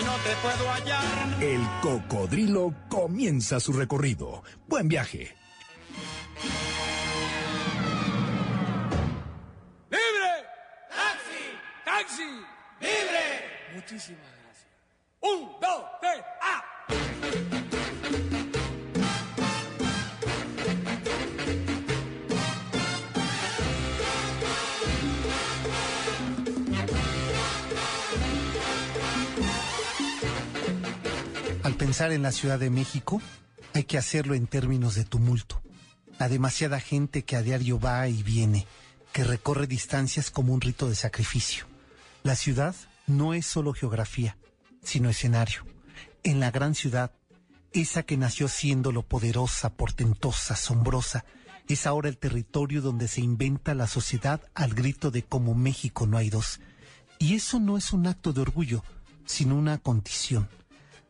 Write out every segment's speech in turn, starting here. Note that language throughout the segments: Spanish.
y no te puedo hallar. El Cocodrilo comienza su recorrido. Buen viaje. ¡Libre! ¡Taxi! ¡Taxi! ¡Libre! Muchísimas gracias. Un, dos, tres, ¡ah! Pensar en la Ciudad de México, hay que hacerlo en términos de tumulto. La demasiada gente que a diario va y viene, que recorre distancias como un rito de sacrificio. La ciudad no es solo geografía, sino escenario. En la gran ciudad, esa que nació siendo lo poderosa, portentosa, asombrosa, es ahora el territorio donde se inventa la sociedad al grito de como México no hay dos. Y eso no es un acto de orgullo, sino una condición.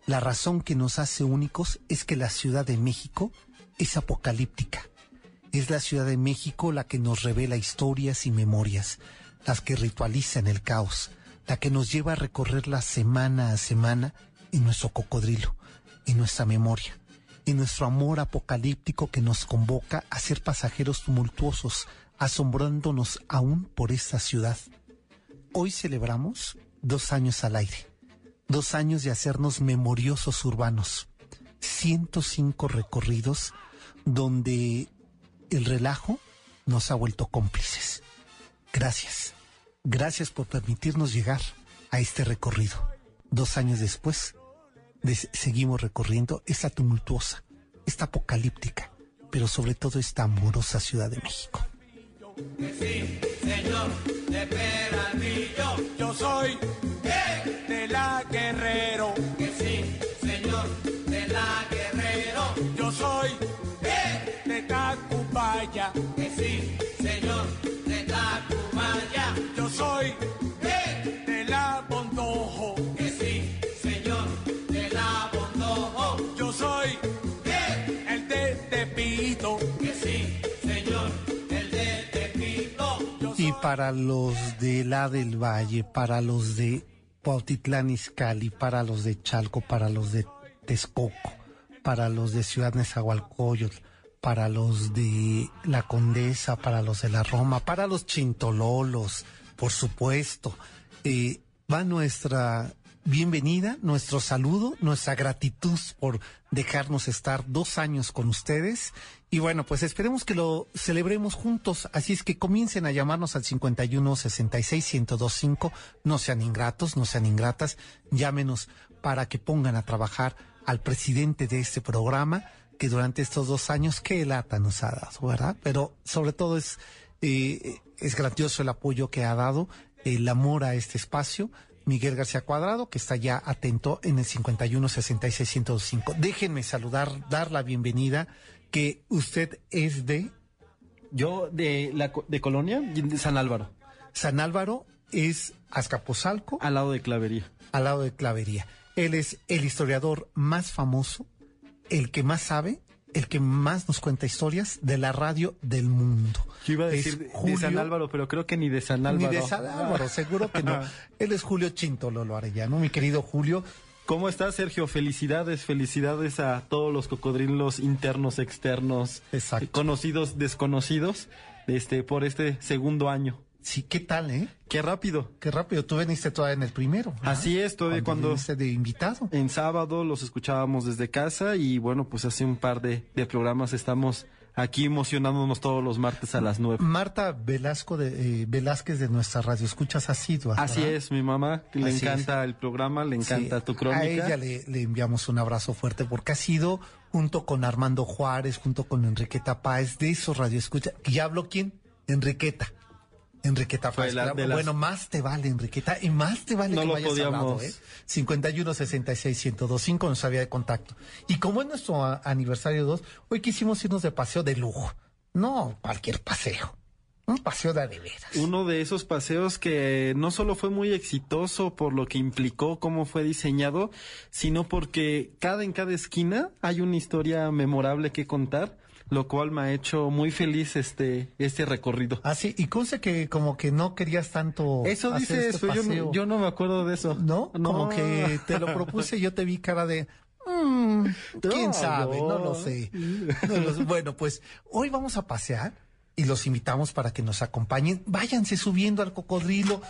La razón que nos hace únicos es que la Ciudad de México es apocalíptica. Es la Ciudad de México la que nos revela historias y memorias, las que ritualizan el caos, la que nos lleva a recorrerla semana a semana en nuestro cocodrilo, en nuestra memoria, en nuestro amor apocalíptico que nos convoca a ser pasajeros tumultuosos, asombrándonos aún por esta ciudad. Hoy celebramos dos años al aire dos años de hacernos memoriosos urbanos, 105 recorridos donde el relajo nos ha vuelto cómplices. Gracias, gracias por permitirnos llegar a este recorrido. Dos años después, des- seguimos recorriendo esta tumultuosa, esta apocalíptica, pero sobre todo esta amorosa Ciudad de México. Yo soy de la Guerrero. Que sí, señor, de la Guerrero. Yo soy de Tacubaya. Que sí, señor, de Tacubaya. Yo soy de la Bondojo. Que sí, señor, de la Bondojo. Yo soy el de Tepito. Que sí, señor, el de Tepito. Yo Y para los de la del Valle, para los de Para los de Chalco, para los de Texcoco, para los de Ciudad Nezahualcóyotl, para los de La Condesa, para los de la Roma, para los chintololos, por supuesto. Eh, va nuestra bienvenida, nuestro saludo, nuestra gratitud por dejarnos estar dos años con ustedes. Y bueno, pues esperemos que lo celebremos juntos. Así es que comiencen a llamarnos al 51 66 1025. No sean ingratos, no sean ingratas. Llámenos para que pongan a trabajar al presidente de este programa, que durante estos dos años, qué lata nos ha dado, ¿verdad? Pero sobre todo es, eh, es grandioso el apoyo que ha dado, el amor a este espacio. Miguel García Cuadrado, que está ya atento en el 51 66 1025. Déjenme saludar, dar la bienvenida, que usted es de Yo de la de Colonia, de San Álvaro, San Álvaro, es Azcapotzalco, al lado de Clavería. al lado de Clavería. Él es el historiador más famoso, el que más sabe, el que más nos cuenta historias de la radio del mundo. Yo iba a Es decir de- de Julio- San Álvaro, pero creo que ni de San Álvaro. Ni de San Álvaro, seguro que no. Él es Julio Chintololo Arellano, mi querido Julio. ¿Cómo estás, Sergio? Felicidades, felicidades a todos los cocodrilos internos, externos, Exacto. conocidos, desconocidos, este, por este segundo año. Sí, ¿qué tal, eh? Qué rápido. Qué rápido, tú veniste todavía en el primero. ¿verdad? Así es, todavía cuando- viniste de invitado. En sábado los escuchábamos desde casa y bueno, pues hace un par de, de programas estamos aquí emocionándonos todos los martes a las nueve. Marta Velasco de, eh, Velázquez de nuestra radio, escuchas así, ¿verdad? Así es, mi mamá, le Así encanta el programa, le encanta Sí, tu crónica. A ella le, le enviamos un abrazo fuerte porque ha sido, junto con Armando Juárez, junto con Enriqueta Páez, de esos radioescuchas. ¿Y hablo quién? Enriqueta. Enriqueta Fue Páez. la- las- Bueno, más te vale, Enriqueta, y más te vale No que lo me hayas podíamos- hablado, ¿eh? 51 66 1025 nos había de contacto. Y como es nuestro aniversario 2, hoy quisimos irnos de paseo de lujo. No cualquier paseo. Un paseo de veras. Uno de esos paseos que no solo fue muy exitoso por lo que implicó cómo fue diseñado, sino porque cada en cada esquina hay una historia memorable que contar, lo cual me ha hecho muy feliz este este recorrido. Ah, sí, y conste que como que no querías tanto. Eso hacer dice este eso, yo no, yo no me acuerdo de eso. ¿No? Como que te lo propuse, yo te vi cara de. "Mm, ¿Quién No, sabe? No no. lo sé. No lo sé. Bueno, pues hoy vamos a pasear y los invitamos para que nos acompañen. Váyanse subiendo al cocodrilo,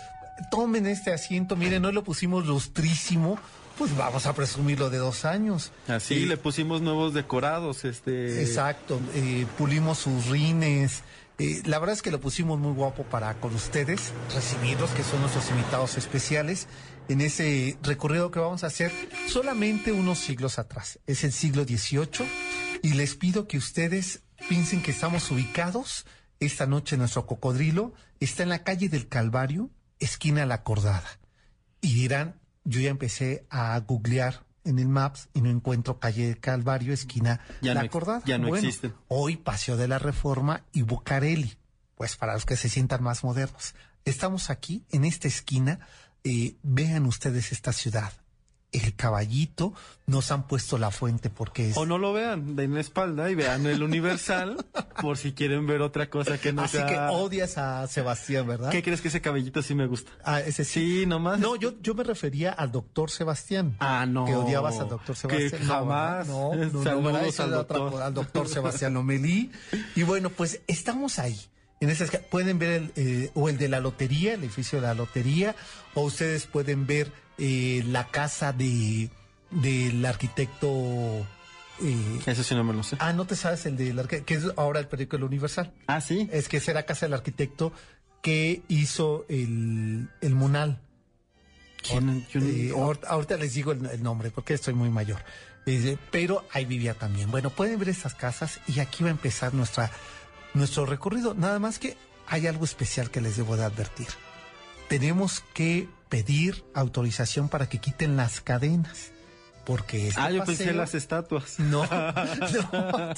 tomen este asiento. Miren, hoy lo pusimos lustrísimo. Pues vamos a presumirlo de dos años. Así le pusimos nuevos decorados, este Exacto, eh, pulimos sus rines. eh, la verdad es que lo pusimos muy guapo para con ustedes, recibirlos, que son nuestros invitados especiales, en ese recorrido que vamos a hacer solamente unos siglos atrás. Es el siglo XVIII y les pido que ustedes piensen que estamos ubicados esta noche en nuestro cocodrilo. Está en la calle del Calvario, esquina La Cordada. Y dirán, yo ya empecé a googlear en el Maps y no encuentro calle del Calvario, esquina Ya La no Cordada. ya no Bueno. Hoy Paseo de la Reforma y Bucareli, pues para los que se sientan más modernos. Estamos aquí, en esta esquina. eh, vean ustedes esta ciudad. El caballito, nos han puesto la fuente porque es... o no lo vean, den la espalda y vean el Universal por si quieren ver otra cosa que no Así sea que odias a Sebastián, ¿verdad? ¿Qué crees que ese cabellito sí me gusta? Ah, ese sí. Sí, nomás. No, yo, yo me refería al doctor Sebastián. Ah, no. Que odiabas al doctor Que Sebastián. No, jamás. No, no, no. Eso al otra doctor. cosa, al doctor Sebastián Lomelí. Y bueno, pues estamos ahí. En esa esca- pueden ver el, eh, o el de la lotería, el edificio de la lotería, o ustedes pueden ver eh, la casa de del arquitecto. eh, Eso sí no me lo sé. ah, no te sabes el del arquitecto, que es ahora el periódico El Universal. Ah, sí. Es que será casa del arquitecto que hizo el, el Munal. ¿Quién? Yo no- Eh, ahorita, ahorita les digo el, el nombre porque estoy muy mayor. Eh, pero ahí vivía también. Bueno, pueden ver estas casas y aquí va a empezar nuestra, nuestro recorrido. Nada más que hay algo especial que les debo de advertir. Tenemos que pedir autorización para que quiten las cadenas. Porque este ah, yo pensé paseo- las estatuas. No, no.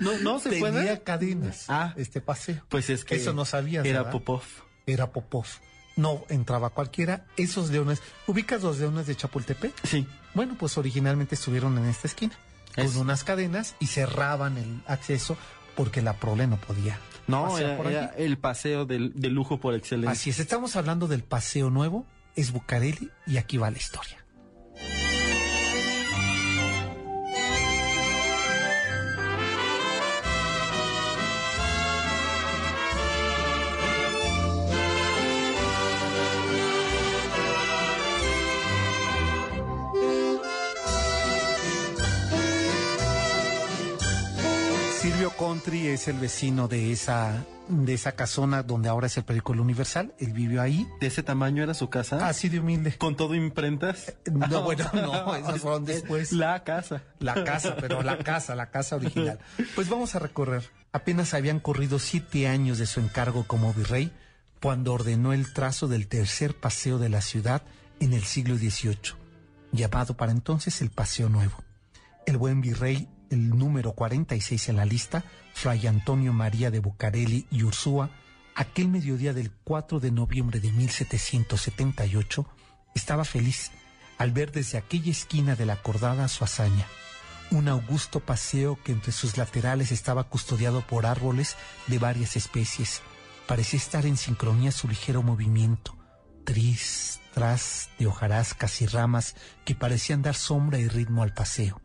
No, no se Tenía puede. cadenas. Ah. este paseo. Pues es que Eso no sabías, Era ¿verdad? Popov. Era Popov. No entraba cualquiera. Esos leones, ¿ubicas los leones de Chapultepec? Sí. Bueno, pues originalmente estuvieron en esta esquina, Es- con unas cadenas y cerraban el acceso porque la prole no podía. No, era, por era el paseo del, de lujo por excelencia. Así es, estamos hablando del paseo nuevo, es Bucareli y aquí va la historia. Silvio Country es el vecino de esa, de esa casona donde ahora es el periódico El Universal. Él vivió ahí. ¿De ese tamaño era su casa? Así de humilde. ¿Con todo imprentas? No, bueno, no, esas fueron después. La casa. La casa, pero la casa, la casa original. Pues vamos a recorrer. Apenas habían corrido siete años de su encargo como virrey cuando ordenó el trazo del tercer paseo de la ciudad en el siglo XVIII, llamado para entonces el Paseo Nuevo. El buen virrey, el número 46 en la lista, Fray Antonio María de Bucareli y Ursúa, aquel mediodía del 4 de noviembre de 1778, estaba feliz al ver desde aquella esquina de la acordada su hazaña. Un augusto paseo que entre sus laterales estaba custodiado por árboles de varias especies. Parecía estar en sincronía su ligero movimiento, tris, tras de hojarascas y ramas que parecían dar sombra y ritmo al paseo.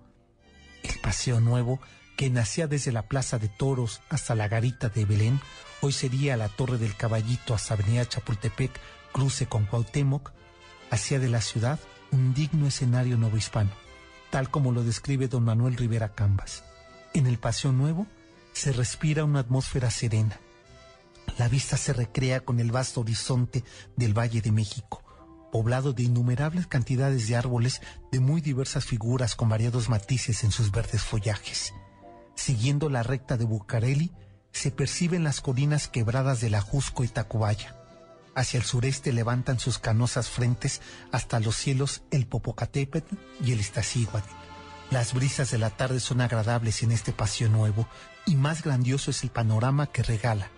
El paseo nuevo, que nacía desde la Plaza de Toros hasta la Garita de Belén, hoy sería la Torre del Caballito hasta Avenida Chapultepec, cruce con Cuauhtémoc, hacía de la ciudad un digno escenario novohispano, tal como lo describe don Manuel Rivera Cambas. En el Paseo Nuevo se respira una atmósfera serena. La vista se recrea con el vasto horizonte del Valle de México, poblado de innumerables cantidades de árboles de muy diversas figuras con variados matices en sus verdes follajes. Siguiendo la recta de Bucareli, se perciben las colinas quebradas del Ajusco y Tacubaya. Hacia el sureste levantan sus canosas frentes hasta los cielos el Popocatépetl y el Iztaccíhuatl. Las brisas de la tarde son agradables en este paseo nuevo y más grandioso es el panorama que regala.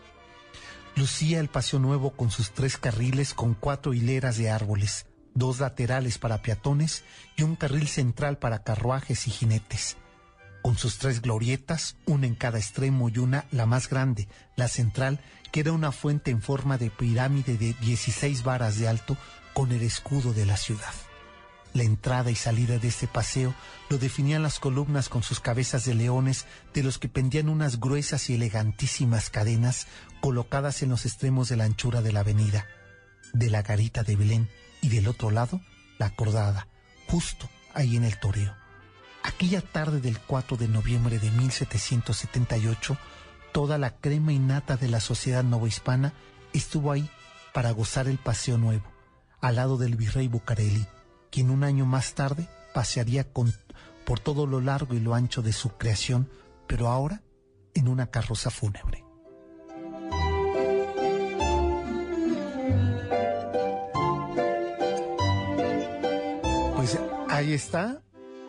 Lucía el paseo nuevo con sus tres carriles con cuatro hileras de árboles, dos laterales para peatones y un carril central para carruajes y jinetes. Con sus tres glorietas, una en cada extremo y una, la más grande, la central, que era una fuente en forma de pirámide de 16 varas de alto con el escudo de la ciudad. La entrada y salida de este paseo lo definían las columnas con sus cabezas de leones, de los que pendían unas gruesas y elegantísimas cadenas colocadas en los extremos de la anchura de la avenida. De la garita de Belén y del otro lado, la acordada, justo ahí en el toreo. Aquella tarde del 4 de noviembre de 1778, toda la crema innata de la sociedad novohispana estuvo ahí para gozar el paseo nuevo, al lado del virrey Bucareli, quien un año más tarde pasearía con, por todo lo largo y lo ancho de su creación, pero ahora en una carroza fúnebre. Ahí está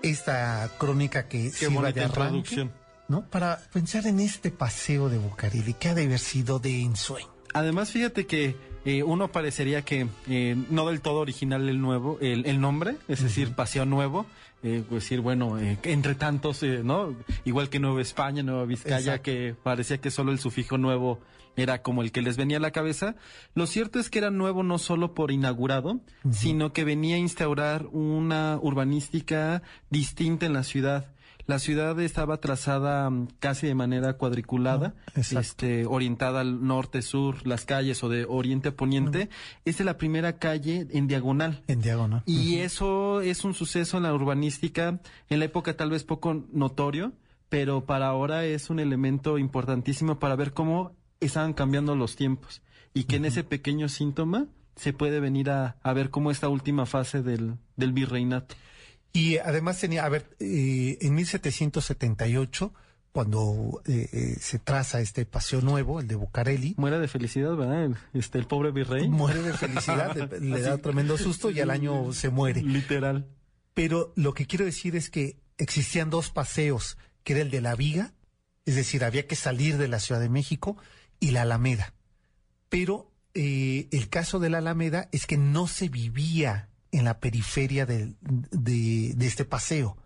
esta crónica que Qué sirva de arranque. ¿no? Para pensar en este paseo de Bucareli, que ha de haber sido de ensueño. Además, fíjate que eh, uno parecería que eh, no del todo original el nuevo, el, el nombre, es decir, Paseo Nuevo, eh, pues decir, bueno, eh, entre tantos, eh, ¿no? Igual que Nueva España, Nueva Vizcaya, Exacto. que parecía que solo el sufijo nuevo era como el que les venía a la cabeza. Lo cierto es que era nuevo no solo por inaugurado, sino que venía a instaurar una urbanística distinta en la ciudad. La ciudad estaba trazada mm, casi de manera cuadriculada, Ah, este, orientada al norte-sur, las calles o de oriente-poniente. Esta es la primera calle en diagonal. En diagonal. Y eso es un suceso en la urbanística, en la época tal vez poco notorio, pero para ahora es un elemento importantísimo para ver cómo estaban cambiando los tiempos y que en ese pequeño síntoma se puede venir a, a ver cómo esta última fase del, del virreinato. Y además tenía, a ver, eh, en 1778, cuando eh, eh, se traza este paseo nuevo, el de Bucareli, Muera de felicidad, ¿verdad? El, este, el pobre virrey. muere de felicidad, le- le da tremendo susto y al año se muere. Literal. Pero lo que quiero decir es que existían dos paseos, que era el de la Viga, es decir, había que salir de la Ciudad de México, y la Alameda. Pero eh, el caso de la Alameda es que no se vivía en la periferia de, de este paseo.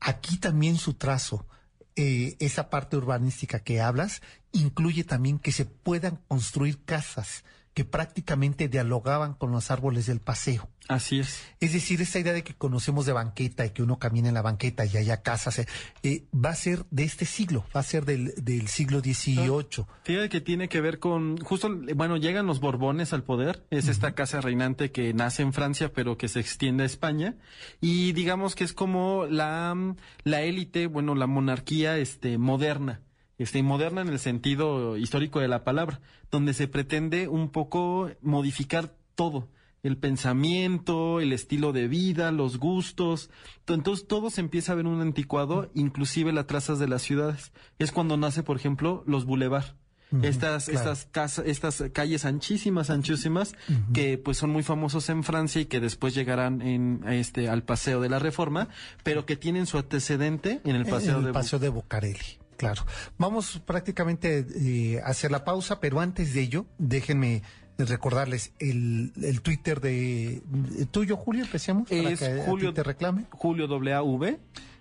Aquí también su trazo, eh, esa parte urbanística que hablas, incluye también que se puedan construir casas que prácticamente dialogaban con los árboles del paseo. Así es. Es decir, esa idea de que conocemos de banqueta y que uno camina en la banqueta y haya casas, eh, va a ser de este siglo, va a ser del, del siglo XVIII. Fíjate que tiene que ver con, justo, bueno, llegan los Borbones al poder, es esta casa reinante que nace en Francia pero que se extiende a España y digamos que es como la, la élite, bueno, la monarquía, este, moderna, este, moderna en el sentido histórico de la palabra, donde se pretende un poco modificar todo. El pensamiento, el estilo de vida, los gustos. To- Entonces todo se empieza a ver un anticuado, inclusive las trazas de las ciudades. Es cuando nace, por ejemplo, los bulevar. Estas, claro. estas casas, estas calles anchísimas, anchísimas, que pues son muy famosos en Francia y que después llegarán en este al paseo de la Reforma, pero que tienen su antecedente en el paseo en el de paseo de Bocarelli. Claro. Vamos prácticamente eh, a hacer la pausa, pero antes de ello, déjenme recordarles el, el Twitter de, tuyo, Julio, empecemos para Es que a ti Julio- te reclame. Julio WAV.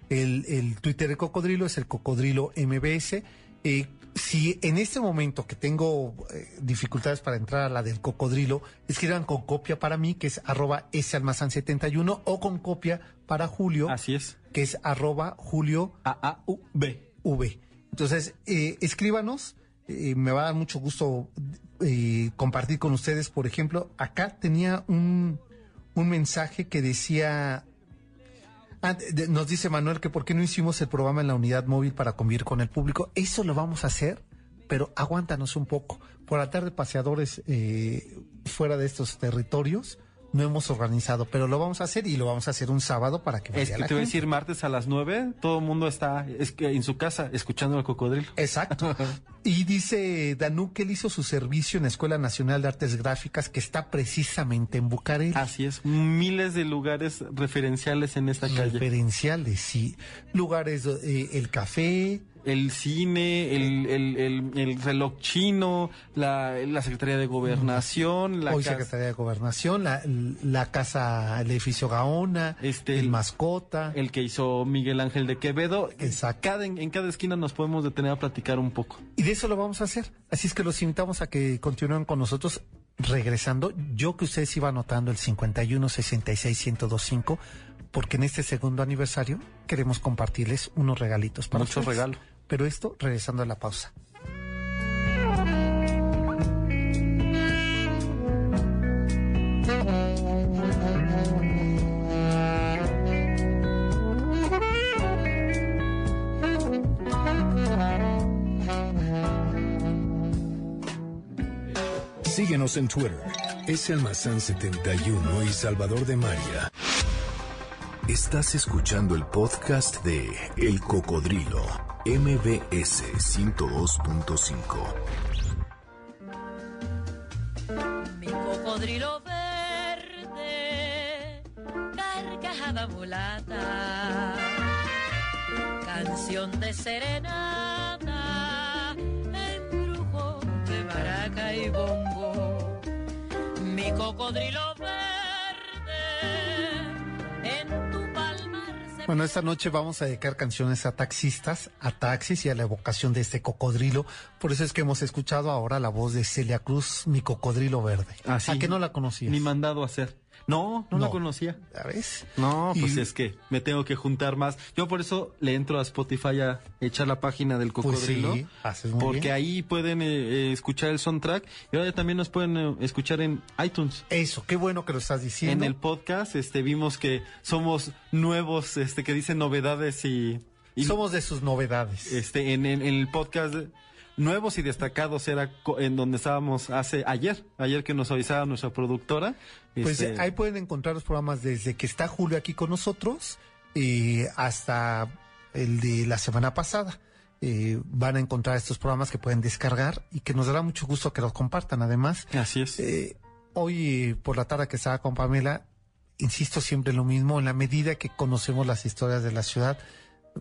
El, el Twitter de Cocodrilo es el Cocodrilo MBS. Eh, si en este momento que tengo eh, dificultades para entrar a la del Cocodrilo, escriban con copia para mí, que es arroba salmazán71, o con copia para Julio, Así es. que es arroba Julio AAUB. V. Entonces, eh, escríbanos. eh, me va a dar mucho gusto eh, compartir con ustedes. Por ejemplo, acá tenía un, un mensaje que decía. ah, de- nos dice Manuel que por qué no hicimos el programa en la unidad móvil para convivir con el público. Eso lo vamos a hacer, pero aguántanos un poco. Por la tarde, paseadores eh, fuera de estos territorios no hemos organizado, pero lo vamos a hacer y lo vamos a hacer un sábado para que vaya Es que la te voy a decir martes a las 9, todo el mundo está es que en su casa escuchando el cocodrilo. Exacto. Y dice Danú que él hizo su servicio en la Escuela Nacional de Artes Gráficas que está precisamente en Bucareli. Así es, miles de lugares referenciales en esta calle. Referenciales, sí. Lugares, eh, el café, el cine, el, el, el, el reloj chino, la, la Secretaría de Gobernación, la hoy casa- Secretaría de Gobernación, la, la casa, el edificio Gaona, Este, el mascota. el que hizo Miguel Ángel de Quevedo. Exacto. Cada, en, en cada esquina nos podemos detener a platicar un poco. Y de eso lo vamos a hacer. Así es que los invitamos a que continúen con nosotros regresando. Yo que ustedes iban anotando el 51 66 1025 porque en este segundo aniversario queremos compartirles unos regalitos para Mucho ustedes. regalo. Pero esto regresando a la pausa. Síguenos en Twitter. Es Almazán 71 y Salvador de María. Estás escuchando el podcast de El Cocodrilo. MBS 102.5. Mi cocodrilo verde, carcajada mulata, canción de serenata, embrujo de maraca y bombo. Mi cocodrilo verde, Bueno, esta noche vamos a dedicar canciones a taxistas, a taxis y a la evocación de este cocodrilo. Por eso es que hemos escuchado ahora la voz de Celia Cruz, mi cocodrilo verde. Así. ¿A qué no la conocías? Ni mandado a hacer. No, no, No. la conocía. ¿Sabes? No, pues Y- es que me tengo que juntar más. Yo por eso le entro a Spotify a echar la página del Pues cocodrilo. sí, haces muy porque bien. ahí pueden eh, eh, escuchar el soundtrack y ahora también nos pueden eh, escuchar en iTunes. Eso, qué bueno que lo estás diciendo. En el podcast este vimos que somos nuevos, este que dicen novedades y, y Somos de sus novedades. este en, en- en el podcast nuevos y destacados era en donde estábamos hace ayer, ayer que nos avisaba nuestra productora. Pues este, ahí pueden encontrar los programas desde que está Julio aquí con nosotros eh, hasta el de la semana pasada. Eh, van a encontrar estos programas que pueden descargar y que nos dará mucho gusto que los compartan. Además, así es. eh, hoy por la tarde que estaba con Pamela, insisto siempre en lo mismo, en la medida que conocemos las historias de la ciudad,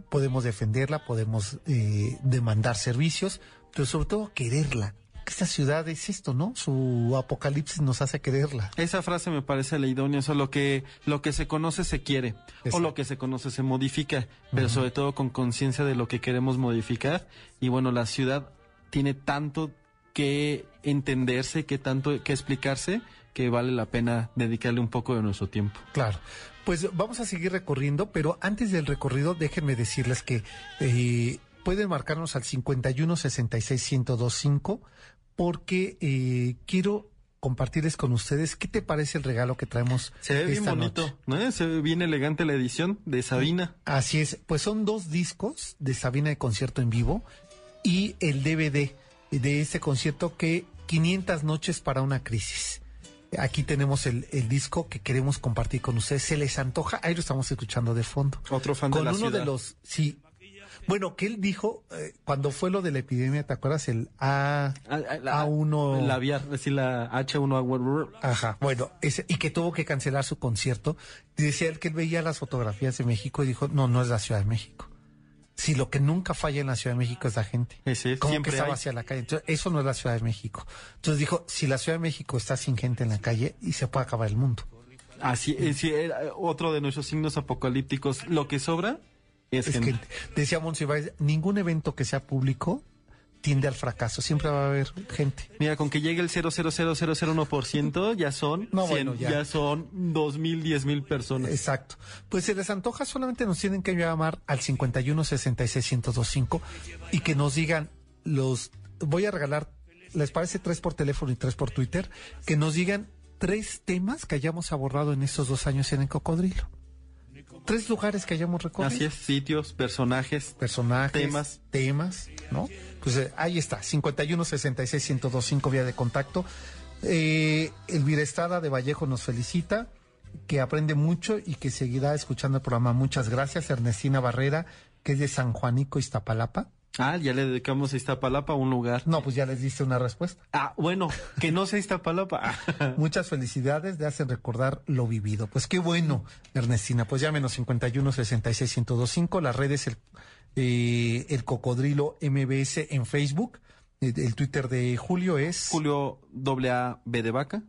podemos defenderla, podemos eh, demandar servicios, pero sobre todo quererla. Que esta ciudad es esto, ¿no? Su apocalipsis nos hace quererla. Esa frase me parece la idónea, o sea, lo que, lo que se conoce se quiere, o lo que se conoce se modifica, pero sobre todo con conciencia de lo que queremos modificar. Y bueno, la ciudad tiene tanto que entenderse, que tanto que explicarse, que vale la pena dedicarle un poco de nuestro tiempo. Claro. Pues vamos a seguir recorriendo, pero antes del recorrido déjenme decirles que eh, pueden marcarnos al 51 66 1025 porque eh, quiero compartirles con ustedes qué te parece el regalo que traemos Se ve bien bonito, noche. ¿no? Se ve bien elegante la edición de Sabina. Así es, pues son dos discos de Sabina de concierto en vivo y el DVD de este concierto que 500 noches para una crisis. Aquí tenemos el, el disco que queremos compartir con ustedes. Se les antoja, ahí lo estamos escuchando de fondo. Otro fan de con la uno ciudad. de los, sí. Bueno, que él dijo eh, cuando fue lo de la epidemia, ¿te acuerdas? El A, Ah, ah, la- A1. La vía, decir la H1 Ajá, bueno, ese, y que tuvo que cancelar su concierto. Decía él que él veía las fotografías de México y dijo, no, no es la Ciudad de México. Si lo que nunca falla en la Ciudad de México es la gente. Es, Como que está hay. vacía la calle. Entonces, eso no es la Ciudad de México. Entonces dijo, si la Ciudad de México está sin gente en la calle, y se puede acabar el mundo. Así es, sí, era otro de nuestros signos apocalípticos. Lo que sobra es, Es gente. que, decía Monsiváis, ningún evento que sea público tiende al fracaso. Siempre va a haber gente. Mira, con que llegue el 0.00001% ya son No, 100, bueno, ya. ya. son 2.000, 10.000 personas. Exacto. Pues si les antoja, solamente nos tienen que llamar al 51 66 1025 y que nos digan los. Voy a regalar, ¿les parece tres por teléfono y tres por Twitter? Que nos digan tres temas que hayamos abordado en estos dos años en el Cocodrilo. Tres lugares que hayamos recorrido. Así es, sitios, personajes. Personajes, Temas. temas, ¿no? Pues eh, ahí está, 51 66 1025 vía de contacto. Eh, Elvira Estrada de Vallejo nos felicita, que aprende mucho y que seguirá escuchando el programa. Muchas gracias. Ernestina Barrera, que es de San Juanico, Iztapalapa. Ah, ya le dedicamos a Iztapalapa un lugar. No, pues ya les diste una respuesta. Ah, bueno, que no sea Iztapalapa. Muchas felicidades, le hacen recordar lo vivido. Pues qué bueno, Ernestina. Pues llámenos 51 66 1025. Las redes, el, eh, el Cocodrilo MBS en Facebook. El, el Twitter de Julio es. Julio AA B de vaca.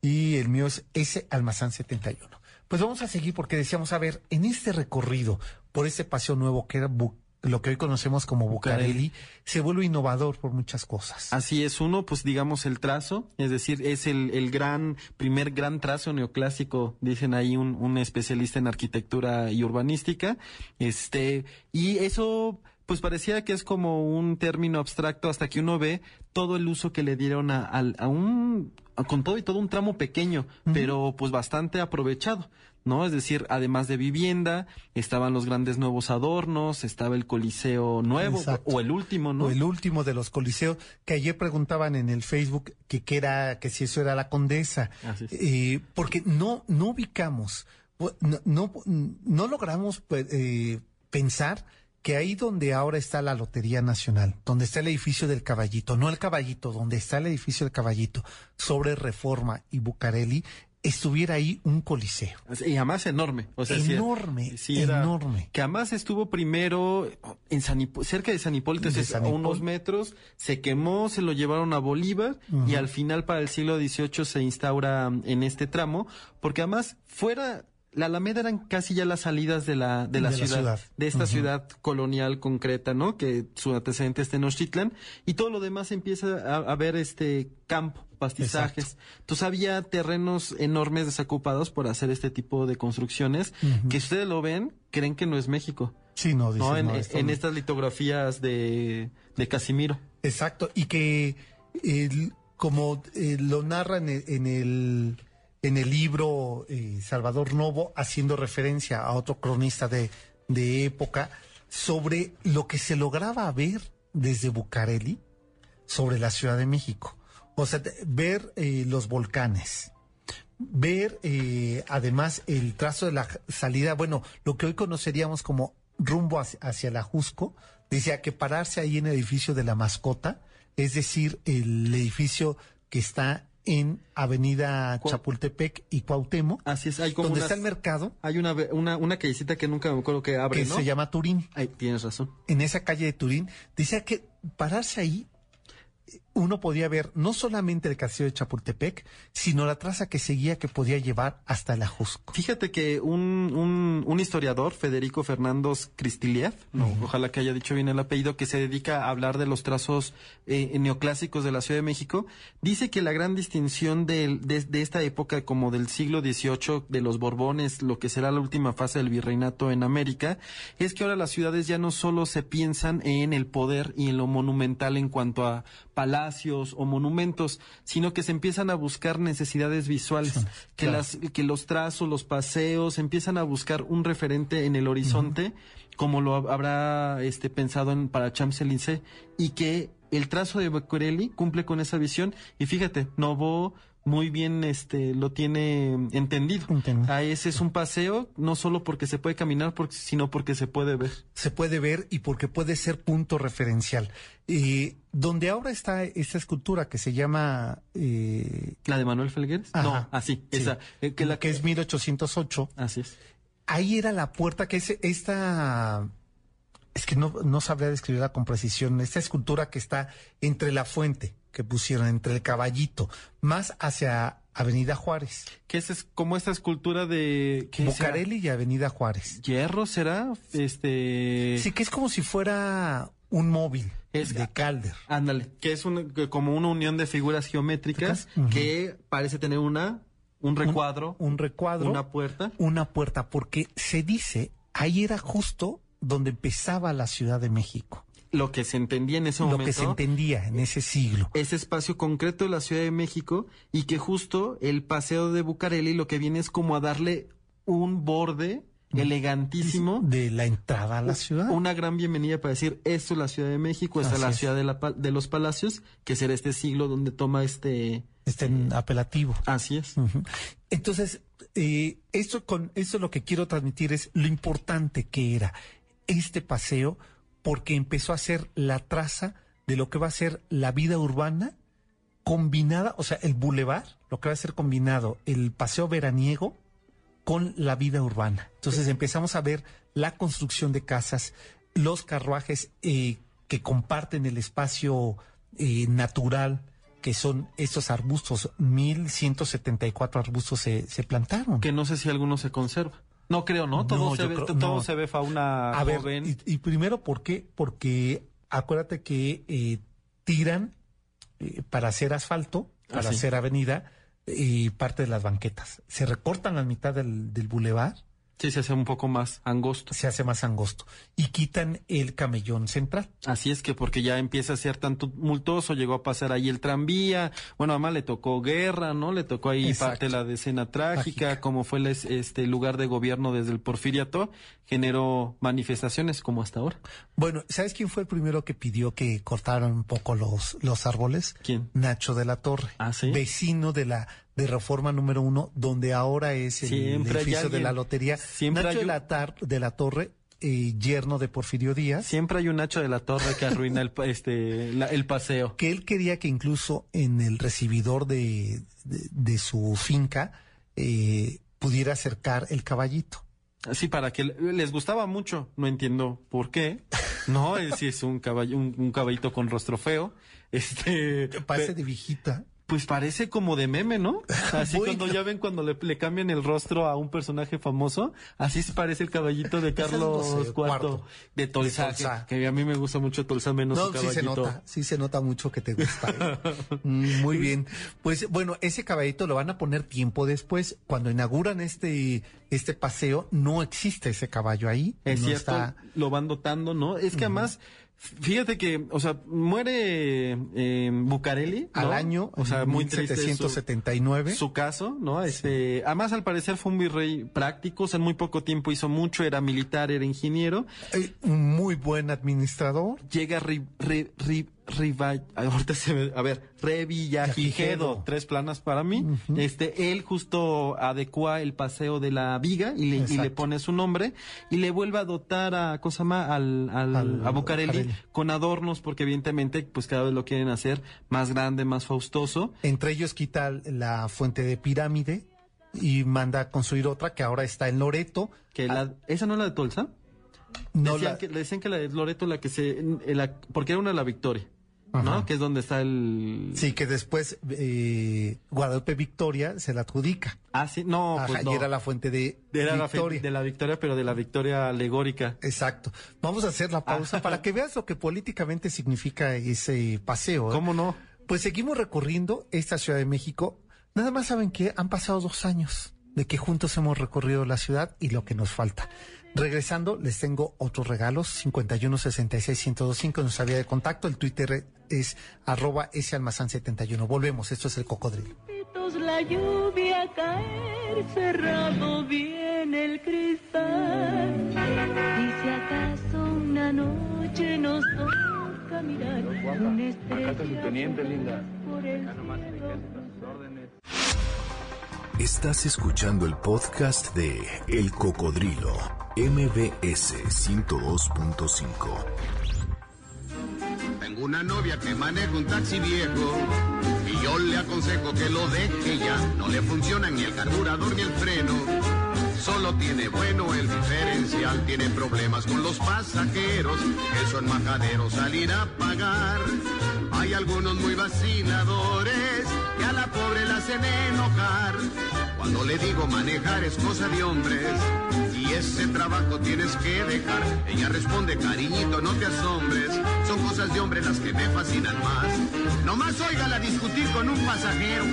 y el mío es S Almazán 71. Pues vamos a seguir porque decíamos, a ver, en este recorrido por ese paseo nuevo que era Bu- lo que hoy conocemos como Bucareli, se vuelve innovador por muchas cosas. Así es, uno, pues digamos el trazo, es decir, es el, el gran, primer gran trazo neoclásico, dicen ahí un, un especialista en arquitectura y urbanística, este, y eso, pues parecía que es como un término abstracto hasta que uno ve todo el uso que le dieron a, al- a un, a- con todo y todo un tramo pequeño, pero pues bastante aprovechado. ¿No? Es decir, además de vivienda, estaban los grandes nuevos adornos, estaba el Coliseo nuevo, Exacto. o el último, ¿no? O el último de los coliseos, que ayer preguntaban en el Facebook que, qué era, que si eso era la condesa. Así es. Eh, porque no, no ubicamos, no, no, no logramos pues, eh, pensar que ahí donde ahora está la Lotería Nacional, donde está el edificio del Caballito, no el Caballito, donde está el edificio del Caballito, sobre Reforma y Bucareli, estuviera ahí un coliseo. Y además enorme. O sea, sí- Enorme, era- enorme. Que además estuvo primero en San cerca de San Hipólito, a unos metros, se quemó, se lo llevaron a Bolívar y al final para el siglo XVIII se instaura mm, en este tramo, porque además fuera... La Alameda eran casi ya las salidas de la, de la, De la ciudad, de esta ciudad colonial concreta, ¿no? Que su antecedente es Tenochtitlan, y todo lo demás empieza a, a ver este campo, pastizajes. Entonces había terrenos enormes desocupados por hacer este tipo de construcciones, que ustedes lo ven, creen que no es México, Sí, no, ¿no? En, no, esto en no. estas litografías de, de Casimiro. Exacto, y que como eh, lo narra en el, en el, en el libro eh, Salvador Novo, haciendo referencia a otro cronista de, de época, sobre lo que se lograba ver desde Bucareli sobre la Ciudad de México. O sea, ver eh, los volcanes, ver eh, además el trazo de la salida, bueno, lo que hoy conoceríamos como rumbo hacia, hacia la Jusco, decía que pararse ahí en el edificio de la mascota, es decir, el edificio que está en Avenida Chapultepec y Cuauhtémoc, Así es, hay como donde unas- está el mercado, Hay una, una, una callecita que nunca me acuerdo que abre, que ¿no? se llama Turín. Ay, tienes razón. en esa calle de Turín, decía que pararse ahí uno podía ver no solamente el castillo de Chapultepec, sino la traza que seguía que podía llevar hasta el Ajusco. Fíjate que un, un, un historiador, Federico Fernandos Cristiliev, no, ojalá que haya dicho bien el apellido, que se dedica a hablar de los trazos eh, neoclásicos de la Ciudad de México, dice que la gran distinción de, de esta época como del siglo XVIII, de los Borbones, lo que será la última fase del virreinato en América, es que ahora las ciudades ya no solo se piensan en el poder y en lo monumental en cuanto a palacios o monumentos, sino que se empiezan a buscar necesidades visuales, que claro. las que los trazos, los paseos, empiezan a buscar un referente en el horizonte, como lo hab- habrá este pensado en para Champs-Élysées, y que el trazo de Becquereli cumple con esa visión. Y fíjate, Novo muy bien este lo tiene entendido. Entendido. Ah, ese es un paseo, no solo porque se puede caminar, porque, sino porque se puede ver. Se puede ver y porque puede ser punto referencial. Eh, donde ahora está esta escultura que se llama... eh, ¿La de Manuel Felgueres? Ajá. No, así, Sí. esa. eh, que la que es 1808, Así es. ahí era la puerta que es esta es que no, no sabría describirla con precisión, esta escultura que está entre la fuente que pusieron, entre el caballito, más hacia Avenida Juárez. Que esa es como esta escultura de... ¿qué será? Bucareli y Avenida Juárez. ¿Hierro será? Este... Sí, que es como si fuera un móvil Es- de Calder. Ándale, que es un- como una unión de figuras geométricas que parece tener una un recuadro, Un recuadro, una puerta. una puerta, porque se dice, ahí era justo donde empezaba la Ciudad de México, Lo que se entendía en ese lo momento. que se entendía en ese siglo. ese espacio concreto de la Ciudad de México y que justo el paseo de Bucareli lo que viene es como a darle un borde elegantísimo. De la entrada a la ciudad. Una gran bienvenida para decir, esto es la Ciudad de México, esta es la ciudad de, la de los palacios, que será este siglo donde toma este... Este apelativo. Así es. Entonces, eh, esto con esto lo que quiero transmitir es lo importante que era este paseo, porque empezó a ser la traza de lo que va a ser la vida urbana combinada, o sea, el bulevar, lo que va a ser combinado el paseo veraniego con la vida urbana. Entonces empezamos a ver la construcción de casas, los carruajes eh, que comparten el espacio eh, natural, que son estos arbustos, 1174 arbustos se, se plantaron. Que no sé si alguno se conserva. No creo, ¿no? Todo, No, se, ve, creo- todo no. se ve fauna A ver, joven. y, y primero, ¿por qué? Porque acuérdate que eh, tiran eh, para hacer asfalto, para Ah, sí. hacer avenida, y parte de las banquetas. Se recortan la mitad del, del bulevar, Sí, se hace un poco más angosto. se hace más angosto, y quitan el camellón central. Así es que porque ya empieza a ser tan tumultuoso, llegó a pasar ahí el tranvía, bueno, además le tocó guerra, ¿no? Le tocó ahí Exacto. parte de la decena trágica, como fue el, es- este lugar de gobierno desde el porfiriato, generó manifestaciones como hasta ahora. Bueno, ¿sabes quién fue el primero que pidió que cortaran un poco los, los árboles? ¿Quién? Nacho de la Torre. Ah, ¿sí? Vecino de la de Reforma número uno, donde ahora es el Siempre edificio de la lotería. siempre Nacho hay de, la Tar- de la Torre, eh, yerno de Porfirio Díaz, Siempre hay un Nacho de la Torre que arruina el, este, la- el paseo. que él quería que incluso en el recibidor de, de, de su finca eh, pudiera acercar el caballito. Sí, para que le- les gustaba mucho, no entiendo por qué. No, es, sí es un caballo, un, un caballito con rostro feo. Este, pe- de viejita. Pues parece como de meme, ¿no? Así Bueno. cuando ya ven cuando le, le cambian el rostro a un personaje famoso, así se parece el caballito de Carlos IV Cuarto. de Tolsa. Que, que a mí me gusta mucho Tolsa menos No, su sí se caballito. nota, sí se nota mucho que te gusta. ¿eh? Mm, Muy bien. Pues bueno, ese caballito lo van a poner tiempo después. Cuando inauguran este, este paseo, no existe ese caballo ahí. Es no cierto, está- lo van dotando, ¿no? Es que además, fíjate que, o sea, muere eh, Bucareli. ¿no? al año, o sea, muy triste su- 1779. su caso, ¿no? Este, además al parecer fue un virrey práctico, o sea, en muy poco tiempo hizo mucho, era militar, era ingeniero. Eh, un muy buen administrador. Llega Ri, Ri- Ri- Riva- ahorita se me- a ver, Revillagigedo, tres planas para mí. Este, él justo adecua el paseo de la viga y le, y le Exacto. pone su nombre y le vuelve a dotar a Cosama al, al, Al- a Bucareli. con adornos porque evidentemente pues cada vez lo quieren hacer más grande, más faustoso. Entre ellos quita la fuente de pirámide y manda a construir otra que ahora está en Loreto. Que la, esa no es la de Tolsa. No decían, la- que, le decían que la de Loreto la que se la- porque era una de la Victoria, ¿no? Que es donde está el Sí, que después eh, Guadalupe Victoria se la adjudica. Ah, sí, no, Ajá, pues y era la fuente de Era la Victoria. de la victoria, pero de la victoria alegórica. Exacto. Vamos a hacer la pausa para que veas lo que políticamente significa ese paseo. ¿eh? ¿Cómo no? Pues seguimos recorriendo esta Ciudad de México. Nada más saben que han pasado dos años de que juntos hemos recorrido la ciudad y lo que nos falta. Regresando, les tengo otros regalos, 51 66 1025, nuestra vía de contacto, el Twitter es arroba salmazán 71. Volvemos, esto es el cocodrilo. La lluvia caer, cerrado bien el cristal. Y si acaso una noche nos toca mirar una estrella por el cielo. Estás escuchando el podcast de El Cocodrilo, MBS 102.5. Tengo una novia que maneja un taxi viejo y yo le aconsejo que lo deje ya. No le funciona ni el carburador ni el freno. Solo tiene bueno el diferencial, tiene problemas con los pasajeros, eso en majadero salir a pagar. Hay algunos muy vaciladores que a la pobre la hacen enojar. Cuando le digo manejar es cosa de hombres y ese trabajo tienes que dejar. Ella responde, cariñito, no te asombres, son cosas de hombre las que me fascinan más. Nomás óigala discutir con un pasajero.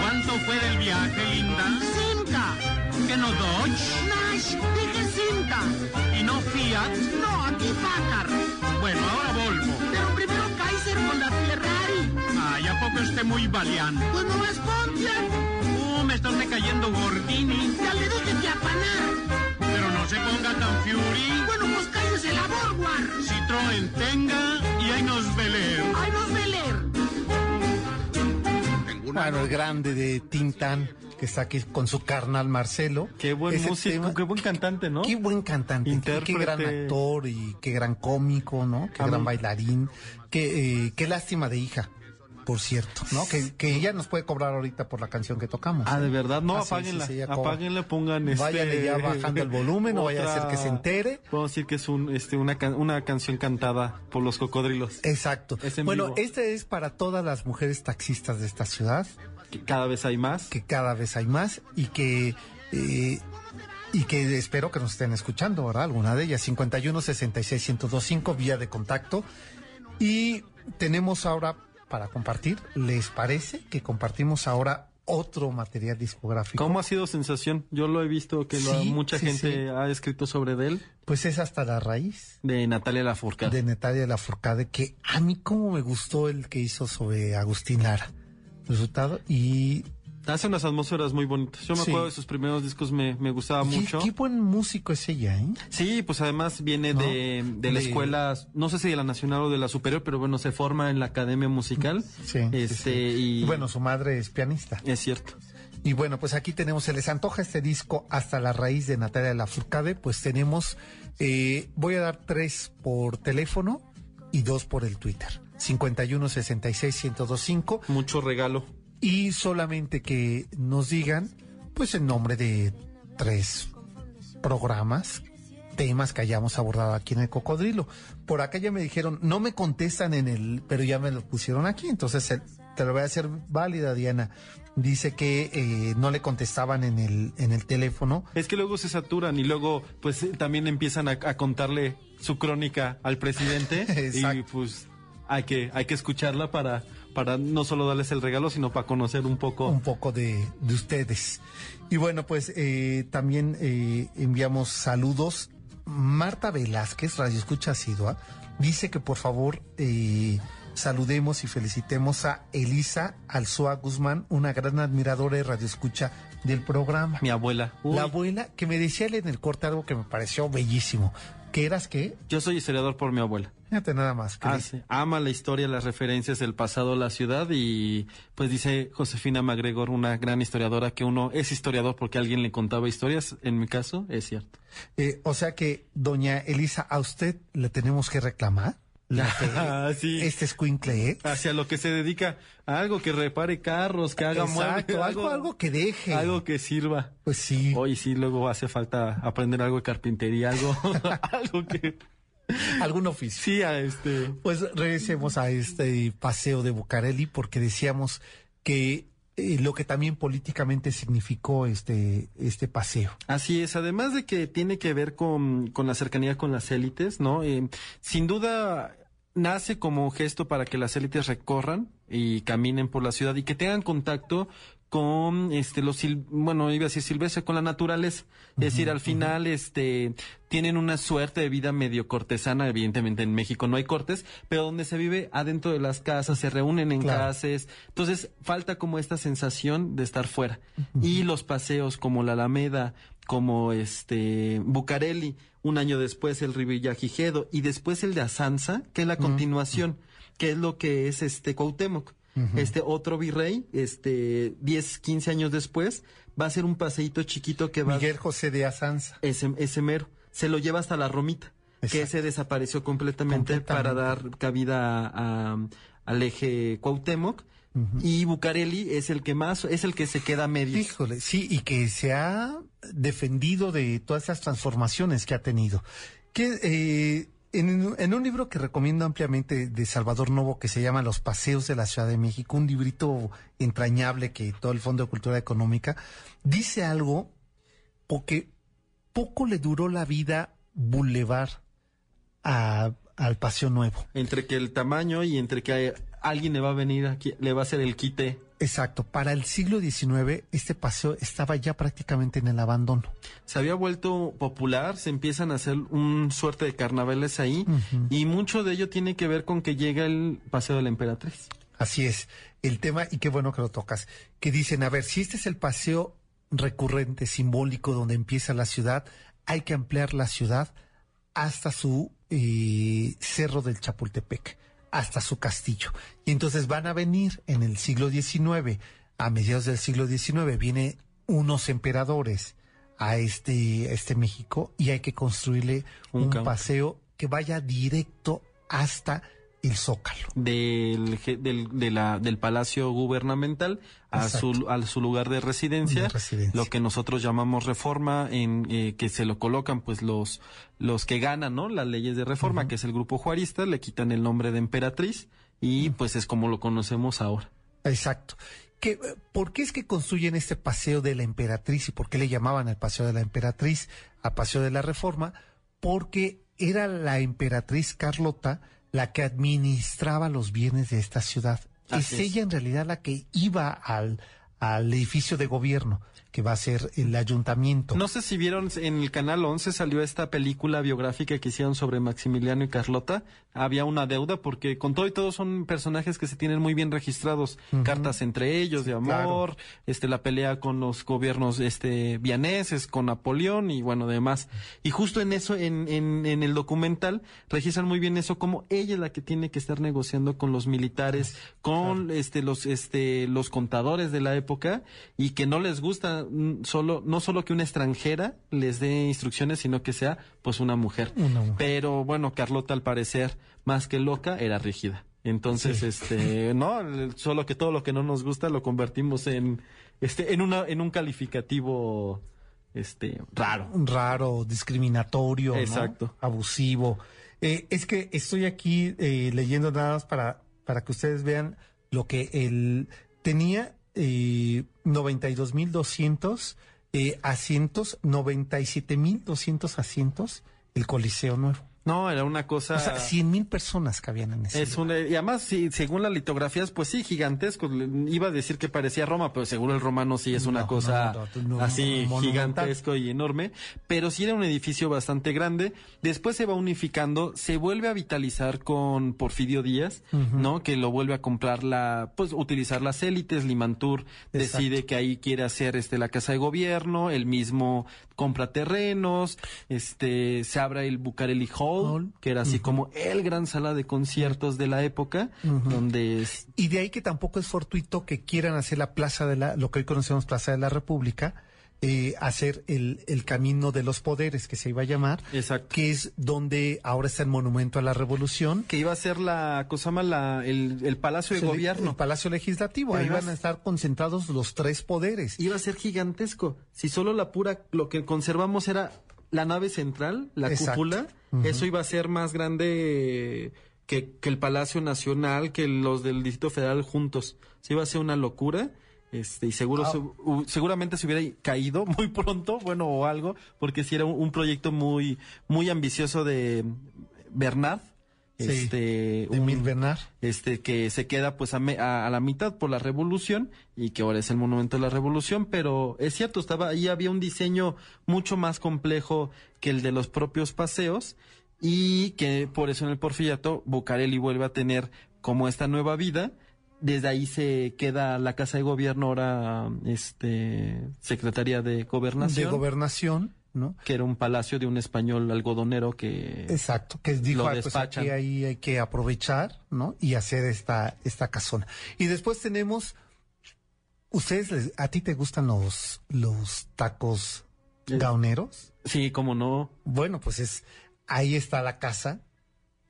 ¿Cuánto fue del viaje, linda? Cinca. ¿Que no Dodge? Nash, dije Cinca. ¿Y no Fiat? No, aquí Packard. Bueno, ahora Volvo. Pero primero Kaiser con la Ferrari. Ay, ¿a poco esté muy valiante? Pues no es Pontiac. Uh, me estás cayendo Gordini. Ya le dije que apanar. se ponga tan fury. Bueno, pues cállese la Borguar. Citroën tenga y ahí nos veler. ¡Ay, nos veler! Tengo una Bueno, el grande de Tintán, que está aquí con su carnal Marcelo. Qué buen Ese músico, tema- qué buen cantante, ¿no? Qué buen cantante, qué- gran actor y qué gran cómico, ¿no? Qué A gran mí- bailarín. Qué, eh, qué lástima de hija, por cierto, ¿no? Que, que ella nos puede cobrar ahorita por la canción que tocamos. Ah, de verdad, no, Ah, apáguenla, sí, sí, apáguenla, pongan este... Váyanle ya bajando el volumen, no vaya a ser que se entere. Podemos decir que es un, este, una, can- una canción cantada por los cocodrilos, Exacto. Es Bueno, vivo. este es para todas las mujeres taxistas de esta ciudad, que cada vez hay más. que cada vez hay más y que eh, y que espero que nos estén escuchando, ¿verdad? Alguna de ellas 51 66 1025 vía de contacto y tenemos ahora para compartir, ¿les parece que compartimos ahora otro material discográfico? ¿Cómo ha sido sensación? Yo lo he visto que lo- Sí, mucha sí, gente sí. ha escrito sobre de él, Pues es hasta la raíz. de Natalia Lafourcade. de Natalia Lafourcade, que a mí como me gustó el que hizo sobre Agustín Lara. Resultado, y Hace unas atmósferas muy bonitas. Yo me Sí. acuerdo de sus primeros discos, me, me gustaba qué, mucho. qué buen músico es ella, ¿eh? Sí, pues además viene ¿No? de, de la De- escuela, no sé si de la nacional o de la superior, pero bueno, se forma en la academia musical. Sí. Este, sí, sí. y Bueno, su madre es pianista. es cierto. Y bueno, pues aquí tenemos, se les antoja este disco hasta la raíz de Natalia Lafourcade, pues tenemos, eh, voy a dar tres por teléfono y dos por el Twitter. 51 66 1025 Mucho regalo. y solamente que nos digan pues el nombre de tres programas, temas que hayamos abordado aquí en el Cocodrilo. Por acá ya me dijeron, no me contestan en el, pero ya me lo pusieron aquí, entonces te lo voy a hacer válida, Diana. Dice que eh, no le contestaban en el, en el teléfono. Es que luego se saturan y luego pues también empiezan a, a contarle su crónica al presidente y pues hay que hay que escucharla para para no solo darles el regalo sino para conocer un poco un poco de, de ustedes. Y bueno, pues eh, también eh, enviamos saludos. Marta Velázquez, Radio Escucha Asidua, dice que por favor eh, saludemos y felicitemos a Elisa Alzoa Guzmán, una gran admiradora de Radio Escucha del programa. mi abuela. Uy, La abuela que me decía en el corte algo que me pareció bellísimo. que eras qué? yo soy historiador por mi abuela. Fíjate nada más. Ah, sí. Ama la historia, las referencias del pasado, la ciudad y pues dice Josefina MacGregor, una gran historiadora, que uno es historiador porque alguien le contaba historias. En mi caso, es cierto. Eh, o sea que, doña Elisa, ¿a usted le tenemos que reclamar? La Ah, sí. Este escuincle, ¿eh? Hacia lo que se dedica, a algo que repare carros, que haga Exacto, algo, algo que deje. algo que sirva. Pues sí. Hoy sí, luego hace falta aprender algo de carpintería, algo, algo que algún oficio. sí a este. Pues regresemos a este paseo de Bucareli porque decíamos que eh, lo que también políticamente significó este, este paseo. Así es, además de que tiene que ver con, con la cercanía con las élites, ¿no? Eh, sin duda nace como gesto para que las élites recorran y caminen por la ciudad y que tengan contacto con este los sil- bueno iba a decir silvestre con la naturaleza. Es decir al final este tienen una suerte de vida medio cortesana evidentemente en México no hay cortes pero donde se vive adentro de las casas se reúnen en Claro. casas entonces falta como esta sensación de estar fuera. Y los paseos como la Alameda como este Bucareli un año después el Rivillagigedo y después el de Asanza que es la continuación que es lo que es este Cuauhtémoc este otro virrey, este 10, 15 años después, va a ser un paseíto chiquito que va Miguel José de Asanza. ese, ese mero, se lo lleva hasta la Romita, que ese desapareció completamente, Completamente. para dar cabida a- a- al eje Cuauhtémoc y Bucareli es el que más, es el que se queda a medios. Híjole, sí, y que se ha defendido de todas esas transformaciones que ha tenido. Que eh, en, en un libro que recomiendo ampliamente de Salvador Novo que se llama Los Paseos de la Ciudad de México, un librito entrañable que todo el Fondo de Cultura Económica, dice algo porque poco le duró la vida Boulevard al Paseo Nuevo. Entre que el tamaño y entre que alguien le va a venir aquí, le va a hacer el quite. Exacto, para el siglo XIX este paseo estaba ya prácticamente en el abandono. se había vuelto popular, se empiezan a hacer un suerte de carnavales ahí y mucho de ello tiene que ver con que llega el Paseo de la Emperatriz. Así es, el tema, y qué bueno que lo tocas, que dicen, a ver, si este es el paseo recurrente, simbólico, donde empieza la ciudad, hay que ampliar la ciudad hasta su eh, cerro del Chapultepec, hasta su castillo. Y entonces van a venir en el siglo XIX, a mediados del siglo XIX, vienen unos emperadores a este, a este México y hay que construirle Un paseo que vaya directo hasta el Zócalo. del, del, de la, del Palacio Gubernamental a su, a su lugar de residencia, De residencia. lo que nosotros llamamos reforma, en eh, que se lo colocan pues los, los que ganan ¿no? las leyes de reforma, que es el grupo juarista, le quitan el nombre de emperatriz y pues es como lo conocemos ahora. Exacto. Que, eh, ¿Por qué es que construyen este paseo de la emperatriz y por qué le llamaban el paseo de la emperatriz a paseo de la reforma? Porque era la emperatriz Carlota la que administraba los bienes de esta ciudad. Así es es. ella en realidad la que iba al, al edificio de gobierno, que va a ser el ayuntamiento. No sé si vieron en el canal 11 salió esta película biográfica que hicieron sobre Maximiliano y Carlota. Había una deuda porque con todo y todo son personajes que se tienen muy bien registrados. Cartas entre ellos de amor, este la pelea con los gobiernos este vianeses, con Napoleón y bueno, demás. Y justo en eso en, en, en el documental registran muy bien eso como ella es la que tiene que estar negociando con los militares, con este los este los contadores de la época y que no les gusta solo no solo que una extranjera les dé instrucciones, sino que sea pues una mujer. Una mujer. Pero bueno, Carlota al parecer más que loca era rígida. Entonces, este, no, solo que todo lo que no nos gusta lo convertimos en este en una en un calificativo este raro. raro, discriminatorio, ¿no? Exacto. abusivo. Eh, es que estoy aquí eh, leyendo nada más para, para que ustedes vean lo que él tenía eh, 92.200 eh, asientos, 97.200 asientos, el Coliseo Nuevo. No, era una cosa O sea, 100.000 personas cabían en ese. Es una, y además, sí, según las litografías, pues sí, gigantesco. Iba a decir que parecía Roma, pero seguro el romano sí es una No, cosa no, no, no, así gigantesco y enorme. Pero sí era un edificio bastante grande. Después se va unificando, se vuelve a vitalizar con Porfirio Díaz, ¿no? Que lo vuelve a comprar la, pues utilizar las élites. Limantur decide que ahí quiere hacer este la casa de gobierno, el mismo compra terrenos, este se abre el Bucareli Hall, Hall. que era así como el gran sala de conciertos de la época, donde es- Y de ahí que tampoco es fortuito que quieran hacer la plaza de la, lo que hoy conocemos Plaza de la República, eh, hacer el, el camino de los poderes que se iba a llamar, Exacto. que es donde ahora está el monumento a la revolución. que iba a ser la cosa más la el, el palacio de El- gobierno. El Palacio Legislativo, ahí van a estar concentrados los tres poderes. Iba a ser gigantesco. Si solo la pura lo que conservamos era la nave central, la Exacto. cúpula, eso iba a ser más grande que, que el Palacio Nacional, que los del Distrito Federal juntos. Se iba a ser una locura. Este, y seguro se- u- seguramente se hubiera caído muy pronto, bueno, o algo, porque si era un, un proyecto muy, muy ambicioso de Bernard. Sí, este, de un- este que se queda pues a, me- a- a la mitad por la revolución y que ahora es el monumento de la revolución pero es cierto estaba ahí había un diseño mucho más complejo que el de los propios paseos y que por eso en el Porfiriato Bucareli vuelve a tener como esta nueva vida. Desde ahí se queda la casa de gobierno ahora este secretaría de gobernación, ¿no? que era un palacio de un español algodonero que Exacto, que dijo, "Ah, pues aquí ahí hay que aprovechar, ¿no? Y hacer esta, esta casona. Y después tenemos, ustedes, les- ¿a ti te gustan los, los tacos gaoneros? sí como no Bueno, pues es, ahí está la casa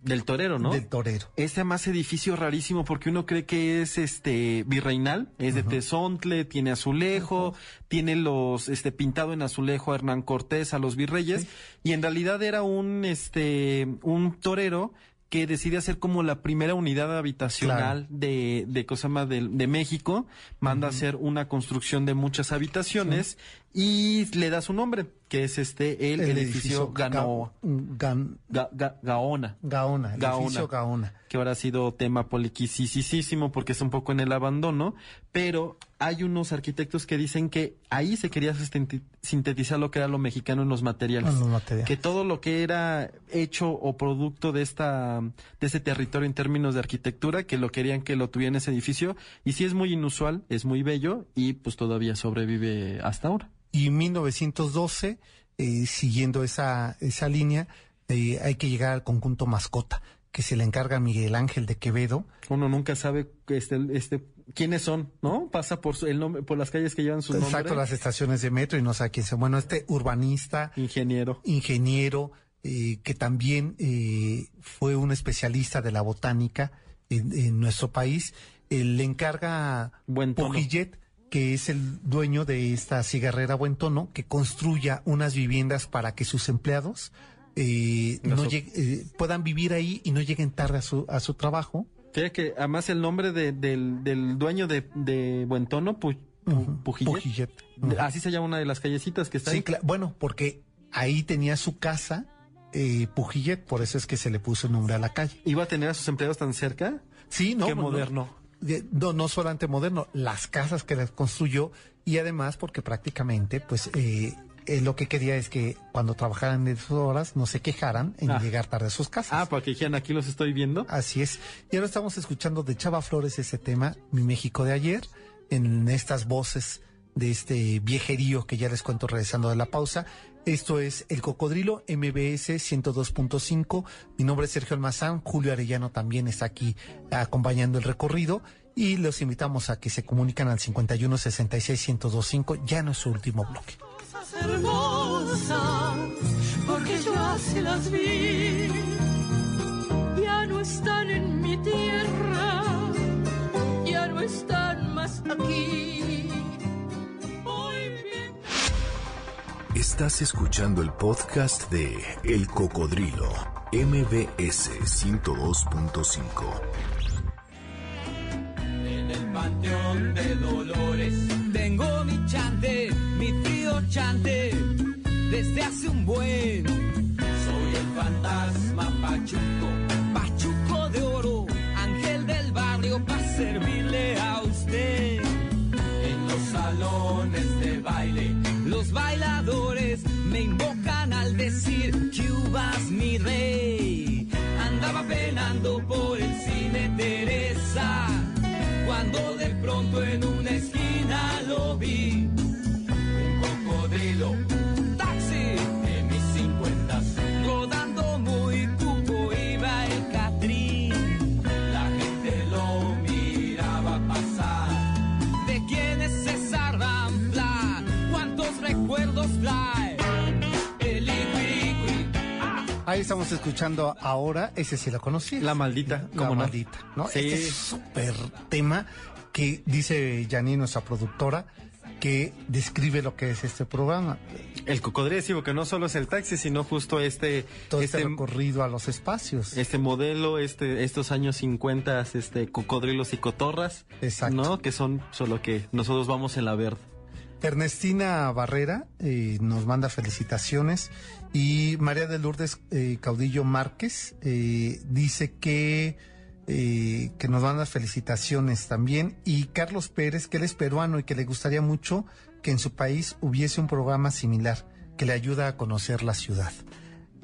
del torero no del torero. Este más edificio rarísimo porque uno cree que es este virreinal, es de Tezontle, tiene azulejo, tiene los este pintado en azulejo a Hernán Cortés, a los virreyes y en realidad era un este un torero que decide hacer como la primera unidad habitacional de, de cosa más de, de México, manda a hacer una construcción de muchas habitaciones y le da su nombre, que es este el, edificio, Gano- Ga- Gan- Ga- Ga- Gaona Gaona, el Gaona. edificio Gaona. que ahora ha sido tema poliquisísimo porque está un poco en el abandono, pero hay unos arquitectos que dicen que ahí se quería sintetizar lo que era lo mexicano en los materiales. En los materiales. Que todo lo que era hecho o producto de esta de ese territorio en términos de arquitectura, que lo querían que lo tuviera en ese edificio, y sí es muy inusual, es muy bello y pues todavía sobrevive hasta ahora. Y en 1912 eh, siguiendo esa, esa línea, eh, hay que llegar al conjunto mascota, que se le encarga a Miguel Ángel de Quevedo. Uno nunca sabe este, este, quiénes son, ¿no? Pasa por su- el nombre, por las calles que llevan su Exacto, nombre. las estaciones de metro y no sabe quién sea. Bueno, este urbanista, Ingeniero. ingeniero, eh, que también eh, fue un especialista de la botánica en, en nuestro país, eh, le encarga Buen. Pujillet, que es el dueño de esta cigarrera Buen Tono, que construya unas viviendas para que sus empleados eh, No eh, puedan vivir ahí y no lleguen tarde a su, a su trabajo. Fíjate que además el nombre de- del, del dueño de, de Buen Tono, Pu- Pu- Ujú, Pujillet. Así se llama una de las callecitas que está Sí, ahí. bueno, porque ahí tenía su casa eh, Pujillet, por eso es que se le puso el nombre a la calle. ¿Iba a tener a sus empleados tan cerca? Sí, no. Qué no, moderno. De- No, no solamente moderno, las casas que les construyó y además porque prácticamente, pues, eh, él lo que quería es que cuando trabajaran de sus horas no se quejaran en Ah. llegar tarde a sus casas. Ah, para que dijeran, aquí los estoy viendo. Así es. Y ahora estamos escuchando de Chava Flores ese tema, Mi México de ayer, en estas voces de este viejerío que ya les cuento regresando de la pausa. Esto es El Cocodrilo MBS 102.5. Mi nombre es Sergio Almazán. Julio Arellano también está aquí acompañando el recorrido. Y los invitamos a que se comunican al 51 66 1025. Ya no es su último bloque. cosas hermosas, porque yo así las vi. Ya no están en mi tierra, ya no están más aquí. Estás escuchando el podcast de El Cocodrilo, MBS 102.5. En el panteón de Dolores tengo mi chante, mi frío chante, desde hace un buen. Soy el fantasma Pachuco, Pachuco de oro, ángel del barrio para servirle a usted. En los salones de baile, los bailadores invocan al decir Cubas mi rey. Andaba penando por el cine Teresa, cuando de pronto en una esquina lo vi. Un cocodrilo, Ahí estamos escuchando ahora, ese sí lo conocí. La maldita, La ¿cómo no? maldita, ¿no? Sí. Este es súper tema que dice Janine, nuestra productora, que describe lo que es este programa. El cocodrilo, sí, porque no solo es el taxi, sino justo este, Todo este, este, recorrido a los espacios. este modelo, este, estos años 50, este, cocodrilos y cotorras. Exacto. ¿No? Que son solo que nosotros vamos en la verde. Ernestina Barrera eh, nos manda felicitaciones y María de Lourdes eh, Caudillo Márquez eh, dice que, eh, que nos manda felicitaciones también y Carlos Pérez, que él es peruano y que le gustaría mucho que en su país hubiese un programa similar que le ayuda a conocer la ciudad.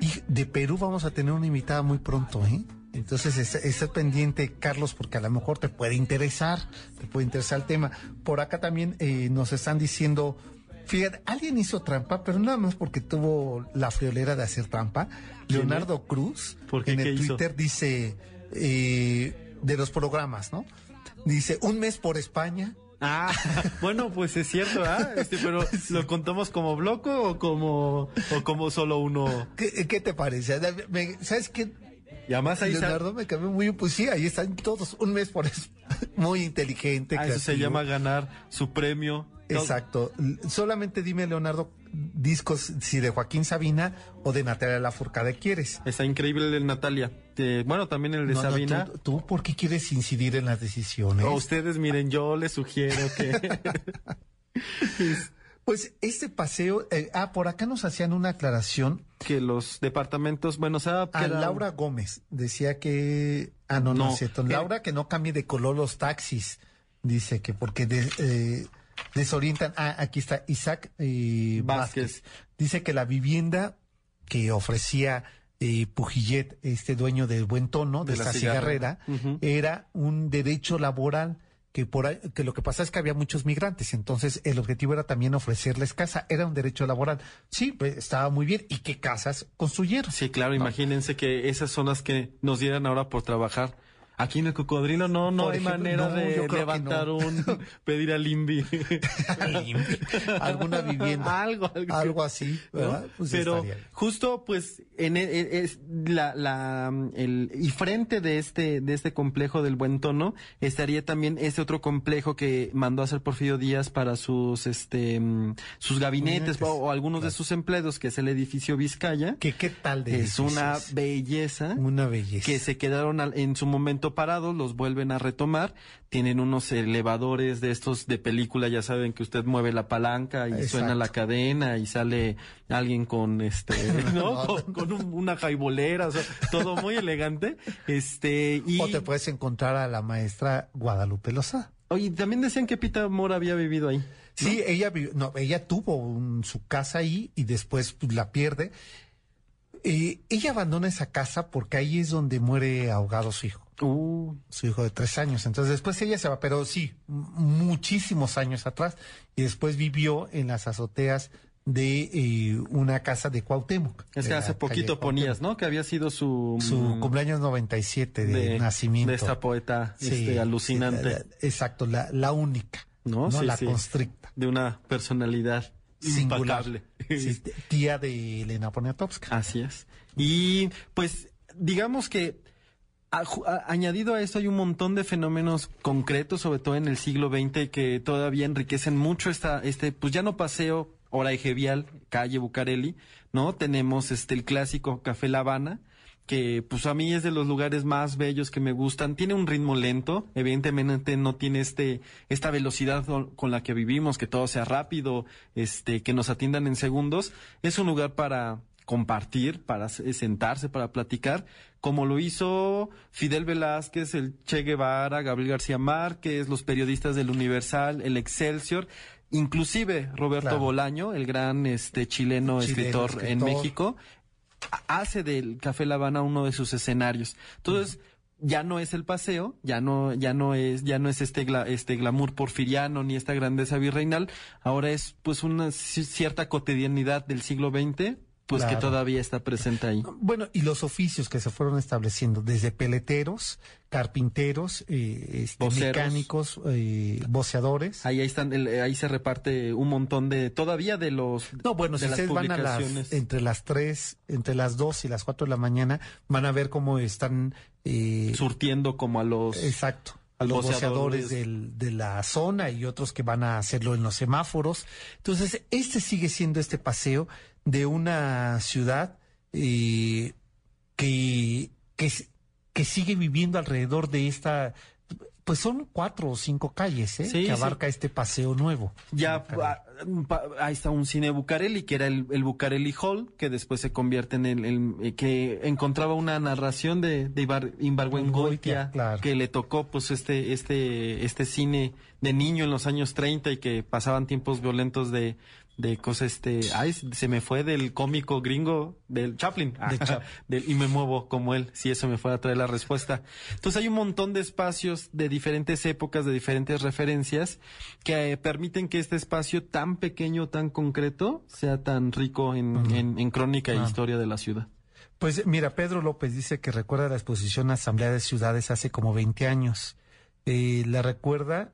Y de Perú vamos a tener una invitada muy pronto, ¿eh? Entonces, está, está pendiente, Carlos, porque a lo mejor te puede interesar, te puede interesar el tema. Por acá también eh, nos están diciendo, fíjate, alguien hizo trampa, pero nada más porque tuvo la friolera de hacer trampa. ¿Quién, Leonardo Cruz, en ¿Qué el hizo? Twitter dice, eh, de los programas, ¿no? Dice, un mes por España, Ah, bueno, pues es cierto, ¿ah? Este, pero ¿lo contamos como bloco o como, o como solo uno? ¿Qué, qué te parece? Me- ¿Sabes qué? Y además ahí Leonardo me cambió muy, pues sí, ahí están todos, un mes por eso. Muy inteligente. Ah, eso se llama ganar su premio. Exacto. Solamente dime, Leonardo, discos si de Joaquín Sabina o de Natalia Lafourcade quieres. Está increíble el de Natalia. Eh, bueno, también el de No, no, Sabina. tú, ¿tú por qué quieres incidir en las decisiones? O ustedes, miren, yo les sugiero que... Pues este paseo, eh, ah, por acá nos hacían una aclaración que los departamentos, bueno, sea, que a Laura Gómez. Decía que, ah, no, no, cierto. que- Laura que no cambie de color los taxis. Dice que porque de- eh, desorientan. Ah, aquí está Isaac eh, Vázquez. Vázquez. Dice que la vivienda que ofrecía eh, Pujillet, este dueño del buen tono, de, esta cigarrera. era un derecho laboral que por que lo que pasa es que había muchos migrantes, entonces el objetivo era también ofrecerles casa, era un derecho laboral. Sí, pues, estaba muy bien. ¿Y qué casas construyeron? Sí, claro, imagínense que esas son las que nos dieran ahora por trabajar. Aquí en el cocodrilo no, no Por hay ejemplo, manera no, de que levantar no. un, pedir al INVI. Alguna vivienda. algo, algo. Algo así. ¿verdad? Pues Pero justo pues en e- e- es la, la el y frente de este de este complejo del buen tono estaría también este otro complejo que mandó a hacer Porfirio Díaz para sus este mm, sus gabinetes o, o algunos de sus empleados que es el edificio Vizcaya ¿Qué, qué tal de es una belleza Una belleza. que se quedaron al- en su momento parados, los vuelven a retomar, tienen unos elevadores de estos de película, ya saben que usted mueve la palanca y Exacto. suena la cadena y sale alguien con este, ¿no? con, con un- una jaibolera, o sea, todo muy elegante, este, y O te puedes encontrar a la maestra Guadalupe Lozada. oye, también decían que Pita Mora había vivido ahí. Sí, ella no, ella tuvo un- su casa ahí y después pues, la pierde. Eh, ella abandona esa casa porque ahí es donde muere ahogado su hijo, Uh, su hijo de tres años. Entonces después ella se va, pero sí, muchísimos años atrás. Y después vivió en las azoteas de eh, una casa de Cuauhtémoc. es de que hace poquito ponías, ¿no? Que había sido su Su mm, cumpleaños 97 de, nacimiento. de esta poeta Sí, este, alucinante. sí, la- la- exacto, la, la única. ¿No? ¿no? Sí, la sí. constricta. de una personalidad Singular. tía de Elena Poniatowska. Así es. Y pues digamos que añadido a esto hay un montón de fenómenos concretos, sobre todo en el siglo XX, que todavía enriquecen mucho esta, este, pues ya no paseo, hora eje vial, calle Bucareli, ¿no? Tenemos este el clásico Café La Habana, que pues a mí es de los lugares más bellos que me gustan. Tiene un ritmo lento, evidentemente no tiene este esta velocidad con la que vivimos, que todo sea rápido, este que nos atiendan en segundos. Es un lugar para compartir, para se- sentarse, para platicar, como lo hizo Fidel Velázquez, el Che Guevara, Gabriel García Márquez, los periodistas del Universal, el Excelsior, inclusive Roberto Claro. Bolaño, el gran este chileno, Chileno, escritor, en. México, hace del Café La Habana uno de sus escenarios. Entonces, ya no es el paseo, ya no, ya no es, ya no es este, gla- este glamour porfiriano ni esta grandeza virreinal, ahora es pues una ci- cierta cotidianidad del siglo XX, pues que todavía está presente ahí. Bueno, y los oficios que se fueron estableciendo, desde peleteros, carpinteros, eh, este, mecánicos, eh, voceadores. Ahí, ahí están, el- ahí se reparte un montón de, todavía de los, No, bueno, si ustedes van a las, entre las 3, entre las 2 y las 4 de la mañana, van a ver cómo están, eh, surtiendo como a los, exacto, a los del- de la zona y otros que van a hacerlo en los semáforos. Entonces, este sigue siendo este paseo de una ciudad eh, que, que, que sigue viviendo alrededor de esta, pues son cuatro o cinco calles, ¿eh? Sí, que abarca este paseo nuevo. Ya ah, ahí está un cine Bucareli, que era el, el Bucareli Hall, que después se convierte en el, el- eh, que encontraba una narración de, de Ibar, Claro. que le tocó pues este, este, este cine de niño en los años 30 y que pasaban tiempos violentos de, de cosas, este, ay, se me fue del cómico gringo del Chaplin, De Chaplin. del- y me muevo como él, si eso me fuera a traer la respuesta. Entonces hay un montón de espacios de diferentes épocas, de diferentes referencias, que eh, permiten que este espacio tan pequeño, tan concreto, sea tan rico en, en- en crónica e Ah. historia de la ciudad. Pues mira, Pedro López dice que recuerda la exposición Asamblea de Ciudades hace como 20 años. Eh, la recuerda,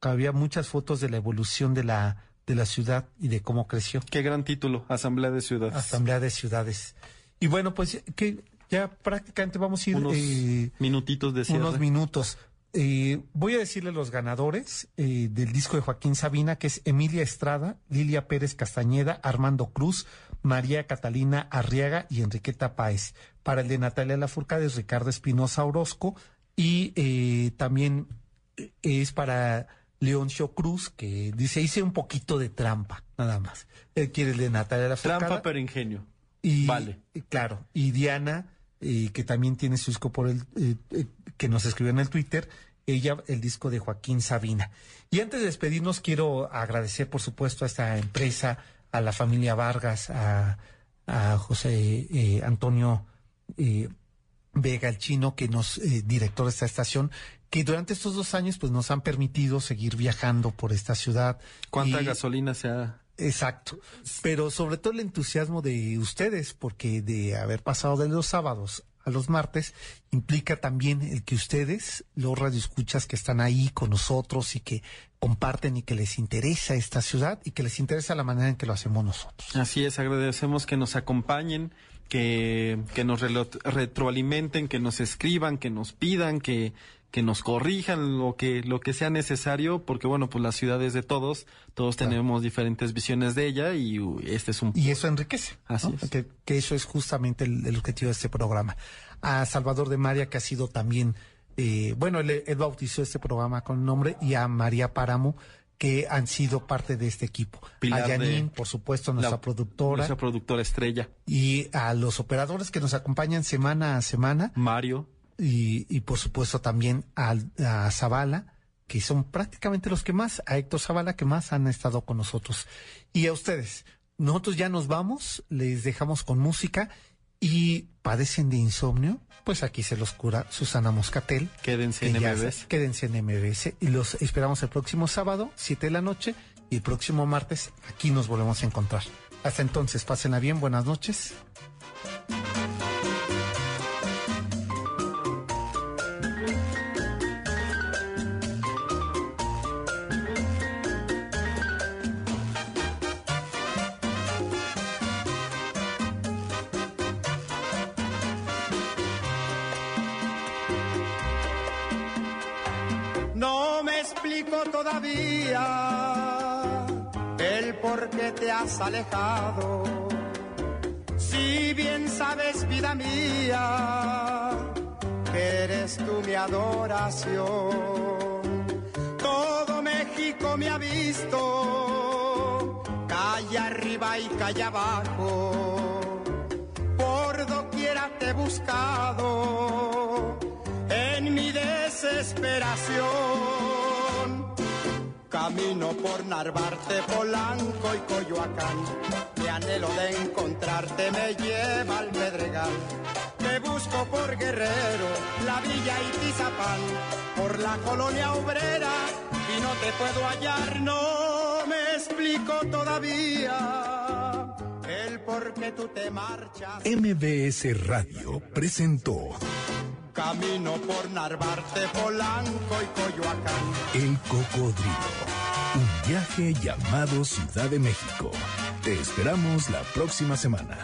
había muchas fotos de la evolución de la, de la ciudad y de cómo creció. Qué gran título, Asamblea de Ciudades. Asamblea de Ciudades. Y bueno, pues que ya prácticamente vamos a ir Unos eh, minutitos de cierre. unos minutos. Eh, voy a decirle los ganadores eh, del disco de Joaquín Sabina, que es Emilia Estrada, Lilia Pérez Castañeda, Armando Cruz, María Catalina Arriaga y Enriqueta Páez. Para el de Natalia Lafourcade es Ricardo Espinosa Orozco y eh, también es para Leoncio Cruz, que dice, hice un poquito de trampa, nada más. Él quiere el de Natalia Lafourcade. Trampa pero ingenio. Y, Vale. y Claro. Y Diana, eh, que también tiene su disco por el, eh, eh, que nos escribió en el Twitter, ella, el disco de Joaquín Sabina. Y antes de despedirnos, quiero agradecer, por supuesto, a esta empresa, a la familia Vargas, a, a José eh, Antonio eh, Vega, el chino, que nos, eh, director de esta estación, que durante estos dos años pues nos han permitido seguir viajando por esta ciudad. ¿Cuánta Y- gasolina se ha Exacto. Pero sobre todo el entusiasmo de ustedes, porque de haber pasado de los sábados a los martes, implica también el que ustedes, los radioescuchas que están ahí con nosotros y que comparten y que les interesa esta ciudad y que les interesa la manera en que lo hacemos nosotros. Así es, agradecemos que nos acompañen, que, que nos retroalimenten, que nos escriban, que nos pidan, que, que nos corrijan lo que, lo que sea necesario, porque bueno, pues la ciudad es de todos, todos Claro. tenemos diferentes visiones de ella y este es un... Y eso enriquece. Así ¿no? es. Que, que eso es justamente el, el objetivo de este programa. A Salvador de María, que ha sido también, eh, bueno, él, él bautizó este programa con nombre, y a María Páramo, que han sido parte de este equipo. Pilar a Janine, por supuesto, nuestra la- productora. Nuestra productora estrella, y a los operadores que nos acompañan semana a semana Mario. Y, y por supuesto también a, Zavala, que son prácticamente los que más, a Héctor Zavala, que más han estado con nosotros. Y a ustedes, nosotros ya nos vamos, les dejamos con música y padecen de insomnio, pues aquí se los cura Susana Moscatel. Quédense en MBS. Quédense en MBS y los esperamos el próximo sábado, 7 de la noche, y el próximo martes aquí nos volvemos a encontrar. Hasta entonces, pásenla bien, buenas noches. Has alejado. Si bien sabes, vida mía, que eres tú mi adoración. Todo México me ha visto, calle arriba y calle abajo. Por doquiera te he buscado en mi desesperación. Camino por Narvarte, Polanco y Coyoacán. Mi anhelo de encontrarte me lleva al Pedregal. Te busco por Guerrero, la Villa y Tizapán, por la colonia obrera y no te puedo hallar, no me explico todavía el por qué tú te marchas. MBS Radio presentó Camino por Narvarte, Polanco y Coyoacán. El Cocodrilo. Un viaje llamado Ciudad de México. Te esperamos la próxima semana.